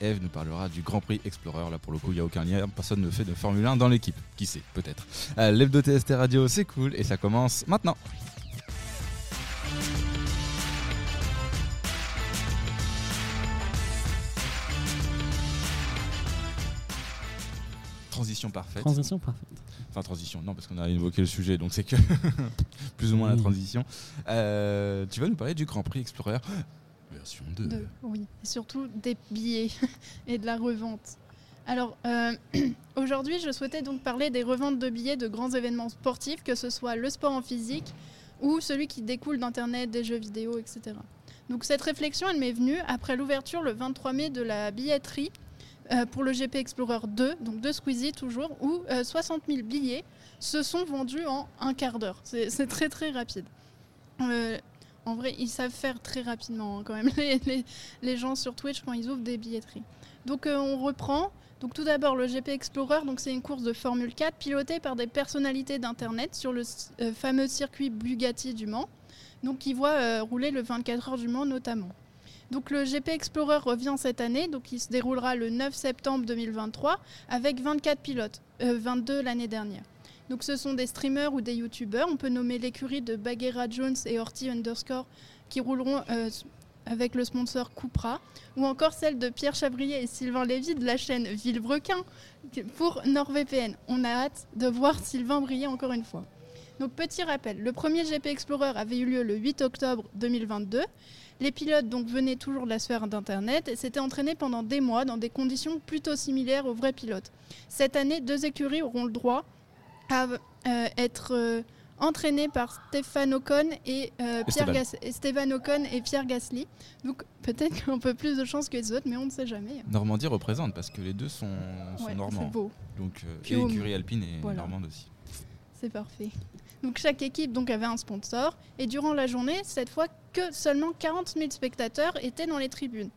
Eve nous parlera du Grand Prix Explorer. Là, pour le coup, il n'y a aucun lien. Personne ne fait de Formule 1 dans l'équipe. Qui sait, peut-être. Euh, L'Hebdo TST Radio, c'est cool et ça commence maintenant. Transition parfaite. Transition parfaite. Enfin, transition, non, parce qu'on a évoqué le sujet, donc c'est que plus ou moins la transition. Euh, tu vas nous parler du Grand Prix Explorer version 2. De- oui, et surtout des billets et de la revente. Alors, euh, aujourd'hui, je souhaitais donc parler des reventes de billets de grands événements sportifs, que ce soit le sport en physique ou celui qui découle d'Internet, des jeux vidéo, etc. Donc, cette réflexion, elle m'est venue après l'ouverture le 23 mai de la billetterie euh, pour le GP Explorer 2, donc de Squeezie toujours, où euh, 60 000 billets se sont vendus en un quart d'heure. C'est très très rapide. Euh, en vrai, ils savent faire très rapidement hein, quand même les, gens sur Twitch quand ils ouvrent des billetteries. Donc euh, on reprend. Donc tout d'abord le GP Explorer, donc c'est une course de Formule 4 pilotée par des personnalités d'internet sur le euh, fameux circuit Bugatti du Mans. Donc qui voit euh, rouler le 24 heures du Mans notamment. Donc le GP Explorer revient cette année, donc il se déroulera le 9 septembre 2023 avec 24 pilotes, euh, 22 l'année dernière. Donc ce sont des streamers ou des youtubeurs. On peut nommer l'écurie de Bagheera Jones et Horty Underscore qui rouleront euh, avec le sponsor Cupra. Ou encore celle de Pierre Chabrier et Sylvain Lévy de la chaîne Villebrequin pour NordVPN. On a hâte de voir Sylvain briller encore une fois. Donc petit rappel, le premier GP Explorer avait eu lieu le 8 octobre 2022. Les pilotes donc venaient toujours de la sphère d'Internet et s'étaient entraînés pendant des mois dans des conditions plutôt similaires aux vrais pilotes. Cette année, deux écuries auront le droit à euh, être euh, entraînés par Stéphane Ocon et, euh, Pierre. Gas- et Stéphane Ocon et Pierre Gasly. Donc peut-être un peu plus de chance que les autres, mais on ne sait jamais. Normandie représente parce que les deux sont, sont Ouais, normands. c'est beau, Donc, euh, Puis et au- écurie alpine et voilà. normande aussi. c'est parfait. Donc chaque équipe donc avait un sponsor et durant la journée, cette fois que seulement 40 000 spectateurs étaient dans les tribunes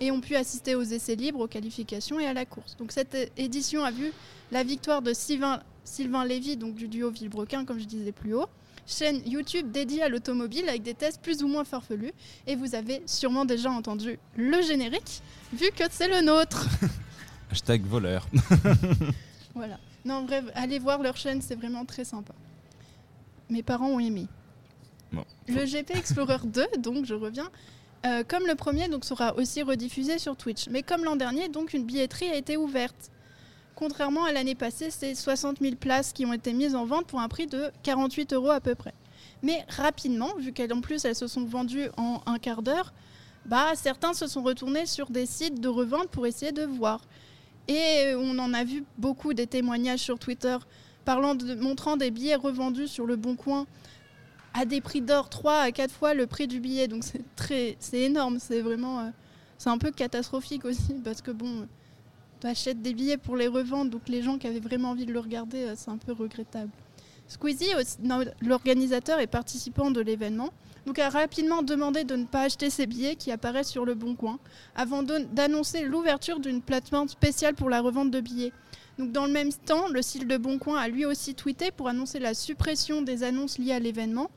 et ont pu assister aux essais libres, aux qualifications et à la course. Donc cette édition a vu la victoire de Sylvain, Sylvain Lévy, donc du duo Villebrequin, comme je disais plus haut. Chaîne YouTube dédiée à l'automobile avec des tests plus ou moins farfelus. Et vous avez sûrement déjà entendu le générique, vu que c'est le nôtre. Hashtag voleur. Voilà. Non, en vrai, allez voir leur chaîne, c'est vraiment très sympa. Mes parents ont aimé. Bon. Le GP Explorer 2, donc je reviens, euh, comme le premier, donc sera aussi rediffusé sur Twitch. Mais comme l'an dernier, donc une billetterie a été ouverte. Contrairement à l'année passée, c'est 60 000 places qui ont été mises en vente pour un prix de 48 euros à peu près. Mais rapidement, vu qu'en plus elles se sont vendues en un quart d'heure, bah, certains se sont retournés sur des sites de revente pour essayer de voir. Et on en a vu beaucoup des témoignages sur Twitter parlant de, montrant des billets revendus sur le Bon Coin à des prix d'or 3 à 4 fois le prix du billet. Donc c'est très c'est énorme, c'est vraiment euh, c'est un peu catastrophique aussi parce que bon achètes des billets pour les revendre donc les gens qui avaient vraiment envie de le regarder euh, c'est un peu regrettable. Squeezie, l'organisateur et participant de l'événement, donc a rapidement demandé de ne pas acheter ces billets qui apparaissent sur le Bon Coin avant d'annoncer l'ouverture d'une plateforme spéciale pour la revente de billets. Donc dans le même temps, le site de Boncoin a lui aussi tweeté pour annoncer la suppression des annonces liées à l'événement.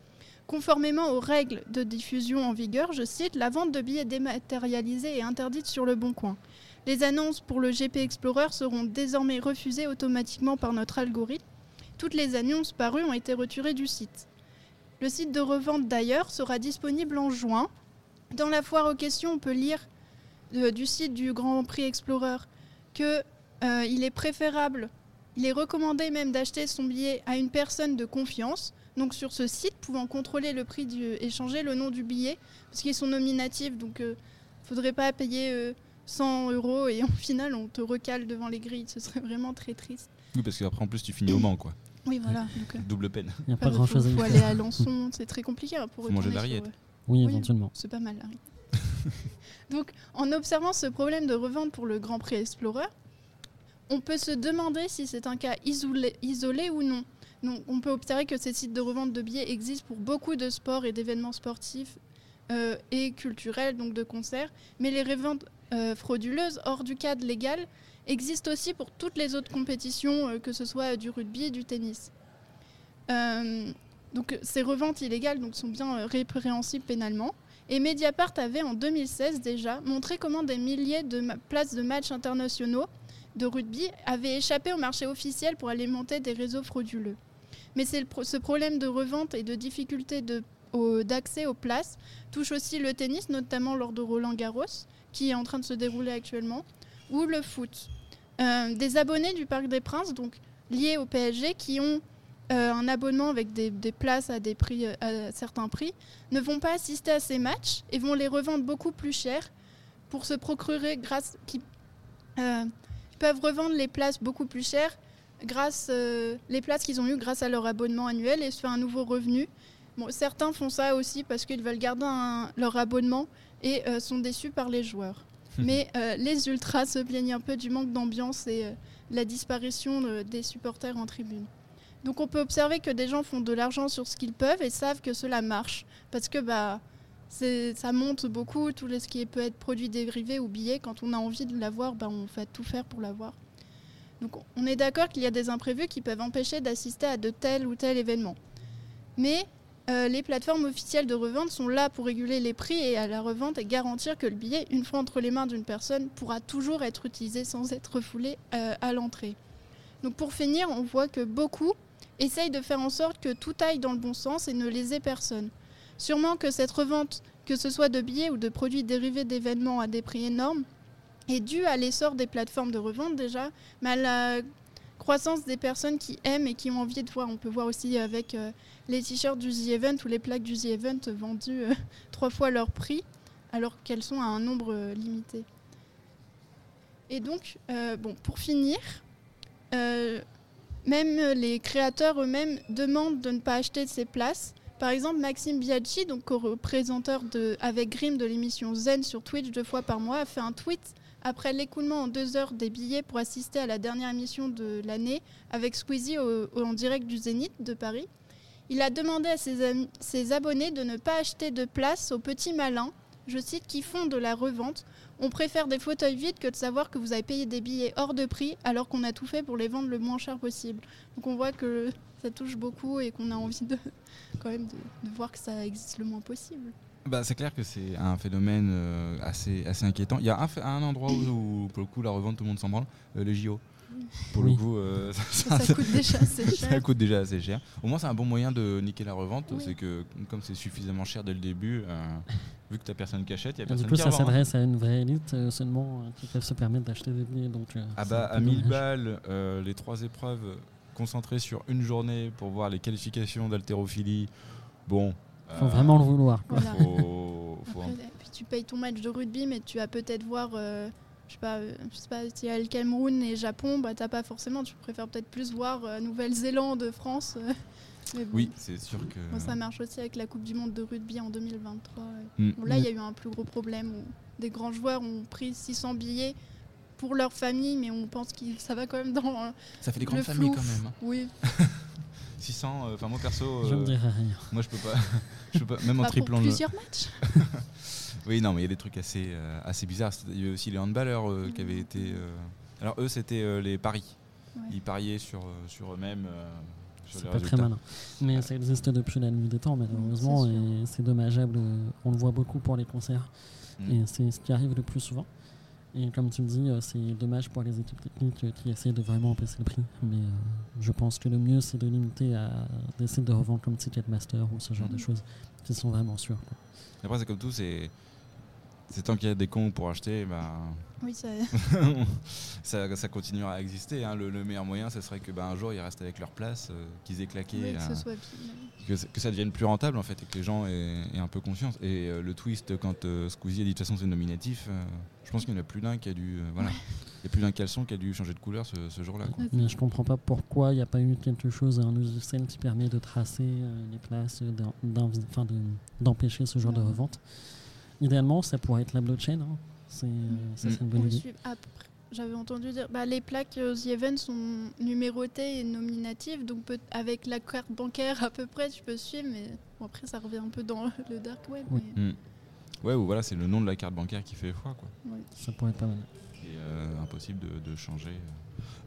Conformément aux règles de diffusion en vigueur, je cite, la vente de billets dématérialisés est interdite sur le Bon Coin. Les annonces pour le GP Explorer seront désormais refusées automatiquement par notre algorithme. Toutes les annonces parues ont été retirées du site. Le site de revente d'ailleurs sera disponible en juin. Dans la foire aux questions, on peut lire euh, du site du Grand Prix Explorer que euh, il est préférable, il est recommandé même d'acheter son billet à une personne de confiance, donc sur ce site, pouvant contrôler le prix du, et changer le nom du billet, parce qu'ils sont nominatifs, donc il ne faudrait pas payer euh, 100 euros et au final on te recale devant les grilles, ce serait vraiment très triste. Oui, parce qu'après, en plus, tu finis au Mans, quoi. Oui, voilà. Donc, euh, Double peine. Il n'y a pas grand chose à faut, y faut faire. aller à Lançon, c'est très compliqué hein, pour Faut manger de la sur, rillette. Oui, Oui. éventuellement. C'est pas mal, Larry. Donc, en observant ce problème de revente pour le Grand Prix Explorer, on peut se demander si c'est un cas isolé, isolé ou non. Donc, on peut observer que ces sites de revente de billets existent pour beaucoup de sports et d'événements sportifs euh, et culturels, donc de concerts, mais les reventes euh, hors du cadre légal existent aussi pour toutes les autres compétitions, euh, que ce soit du rugby, du tennis. Euh, donc, ces reventes illégales donc, sont bien euh, répréhensibles pénalement. Et Mediapart avait en 2016 déjà montré comment des milliers de places de matchs internationaux de rugby avaient échappé au marché officiel pour alimenter des réseaux frauduleux. Mais c'est ce problème de revente et de difficulté de- d'accès aux places touche aussi le tennis, notamment lors de Roland Garros, qui est en train de se dérouler actuellement, ou le foot. Euh, des abonnés du Parc des Princes, donc liés au PSG, qui ont euh, un abonnement avec des, places à, des prix, euh, à certains prix, ne vont pas assister à ces matchs et vont les revendre beaucoup plus cher pour se procurer grâce qui peuvent revendre les places beaucoup plus cher grâce les places qu'ils ont eues grâce à leur abonnement annuel et se faire un nouveau revenu. Bon, certains font ça aussi parce qu'ils veulent garder un- leur abonnement et euh, sont déçus par les joueurs. Mais euh, les ultras se plaignent un peu du manque d'ambiance et euh, la disparition de- des supporters en tribune. Donc on peut observer que des gens font de l'argent sur ce qu'ils peuvent et savent que cela marche parce que bah ça monte beaucoup tout ce qui peut être produit dérivé ou billet quand on a envie de l'avoir bah, on fait tout faire pour l'avoir. Donc on est d'accord qu'il y a des imprévus qui peuvent empêcher d'assister à de tel ou tel événement. Mais euh, les plateformes officielles de revente sont là pour réguler les prix et à la revente et garantir que le billet, une fois entre les mains d'une personne, pourra toujours être utilisé sans être refoulé euh, à l'entrée. Donc pour finir, on voit que beaucoup essayent de faire en sorte que tout aille dans le bon sens et ne lésait personne. Sûrement que cette revente, que ce soit de billets ou de produits dérivés d'événements à des prix énormes, est due à l'essor des plateformes de revente déjà, mais à croissance des personnes qui aiment et qui ont envie de voir. On peut voir aussi avec euh, les t-shirts du The Event ou les plaques du The Event vendues euh, trois fois leur prix, alors qu'elles sont à un nombre euh, limité. Et donc, bon, pour finir, même les créateurs eux-mêmes demandent de ne pas acheter ces places. Par exemple, Maxime Biaggi, donc co-représenteur avec Grimm de l'émission Zen sur Twitch deux fois par mois, a fait un tweet après l'écoulement en deux heures des billets pour assister à la dernière émission de l'année avec Squeezie en direct du Zénith de Paris. Il a demandé à ses, abonnés de ne pas acheter de place aux petits malins, je cite, qui font de la revente. On préfère des fauteuils vides que de savoir que vous avez payé des billets hors de prix alors qu'on a tout fait pour les vendre le moins cher possible. Donc on voit que ça touche beaucoup et qu'on a envie de quand même de voir que ça existe le moins possible. Bah, c'est clair que c'est un phénomène euh, assez, assez inquiétant. Il y a un, endroit où, où, pour le coup, la revente, tout le monde s'en branle, euh, les JO. Pour Oui. le coup, euh, Ça, ça coûte déjà assez ça cher. coûte déjà assez cher. Au moins, c'est un bon moyen de niquer la revente. Oui. C'est que, comme c'est suffisamment cher dès le début, euh, vu que t'as personne qui achète, il y a personne du coup, qui ça hein. s'adresse à une vraie élite euh, seulement euh, qui peuvent se permettre d'acheter des billets. Donc, euh, Ah bah, à 1000 dommage. balles, euh, les trois épreuves concentrées sur une journée pour voir les qualifications d'haltérophilie. Bon. Faut euh, vraiment le vouloir. quoi. Voilà. Faut, faut Après, et puis tu payes ton match de rugby, mais tu vas peut-être voir, euh, je sais pas, euh, je sais pas, s'il y a le Cameroun et Japon, bah t'as pas forcément, tu préfères peut-être plus voir euh, Nouvelle-Zélande, France. euh, mais bon. Oui, c'est sûr que. Bon, ça marche aussi avec la Coupe du Monde de rugby en 2023. ouais. Mm. Bon, là, il y a eu un plus gros problème où des grands joueurs ont pris 600 billets pour leur famille, mais on pense que ça va quand même dans. Ça fait des grandes familles quand même. hein. Oui, 600, euh, enfin moi perso, Je euh, ne rien. moi je peux pas, je peux pas, même en Bah, triplant le. plusieurs matchs. Oui, non, mais il y a des trucs assez, euh, assez bizarres. Il y avait aussi les handballeurs euh, qui avaient été. euh, Alors eux, c'était euh, les paris. Ouais. Ils pariaient sur, sur eux-mêmes. euh, C'est pas très malin. Mais ça existe depuis la nuit des temps, malheureusement, et c'est dommageable. On le voit beaucoup pour les concerts. Mm. Et c'est ce qui arrive le plus souvent. Et comme tu me dis, euh, c'est dommage pour les équipes techniques euh, qui essaient de vraiment baisser le prix. Mais euh, je pense que le mieux, c'est de limiter à d'essayer de revendre comme Ticketmaster ou ce genre de Mhm. choses qui sont vraiment sûres. quoi. Après, c'est comme tout, c'est. C'est tant qu'il y a des cons pour acheter, bah, Oui, ça. ça, ça continuera à exister. hein. Le, le meilleur moyen, ce serait que bah, un jour ils restent avec leur place, euh, qu'ils aient claqué, oui, que euh, ce soit. que, ça- que ça devienne plus rentable en fait, et que les gens aient, aient un peu confiance. Et euh, le twist, quand euh, Squeezie a dit de toute façon c'est nominatif, euh, je pense qu'il y en a plus d'un qui a dû. euh, voilà. Il y a plus d'un caleçon qui a dû changer de couleur ce, ce jour-là. Mais je comprends pas pourquoi il n'y a pas eu quelque chose, un logiciel qui permet de tracer euh, les places, d'empêcher ce genre de revente. Idéalement, ça pourrait être la blockchain. hein. C'est, euh, ça, c'est une bonne On idée. Après, J'avais entendu dire, bah, les plaques aux The Event sont numérotées et nominatives, donc peut- avec la carte bancaire à peu près, tu peux suivre, mais bon, après ça revient un peu dans le dark web. Oui. mais- Ouais, ou voilà, c'est le nom de la carte bancaire qui fait foi, quoi. Ça pourrait être pas mal. Euh, un peu possible de, de changer.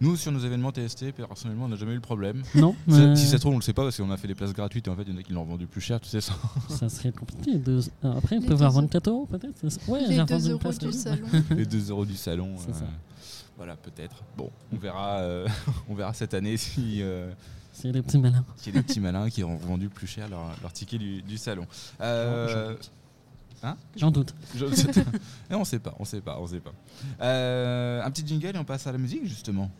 Nous, sur nos événements TST, personnellement, on n'a jamais eu le problème. Non, mais Si ça se trouve, on le sait pas parce qu'on a fait des places gratuites et en fait, il y en a qui l'ont vendu plus cher, tu sais ça. ça serait compliqué. De... Après, ils Les peuvent deux avoir euros. 24 euros peut-être Ouais, Les j'ai 2 revendu une euros du salon. Les 2 euros du salon. Voilà, peut-être. Bon, on verra, euh, on verra cette année si. euh, C'est les petits malins. qu'il y a des petits malins qui ont vendu plus cher leur, leur ticket du, du salon. Euh, hein J'en doute. Je- on sait pas, on sait pas, on sait pas. Euh, un petit jingle et on passe à la musique justement.